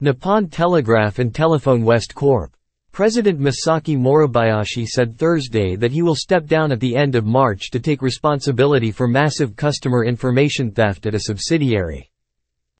Nippon Telegraph and Telephone West Corp. President Masaaki Moribayashi said Thursday that he will step down at the end of March to take responsibility for massive customer information theft at a subsidiary.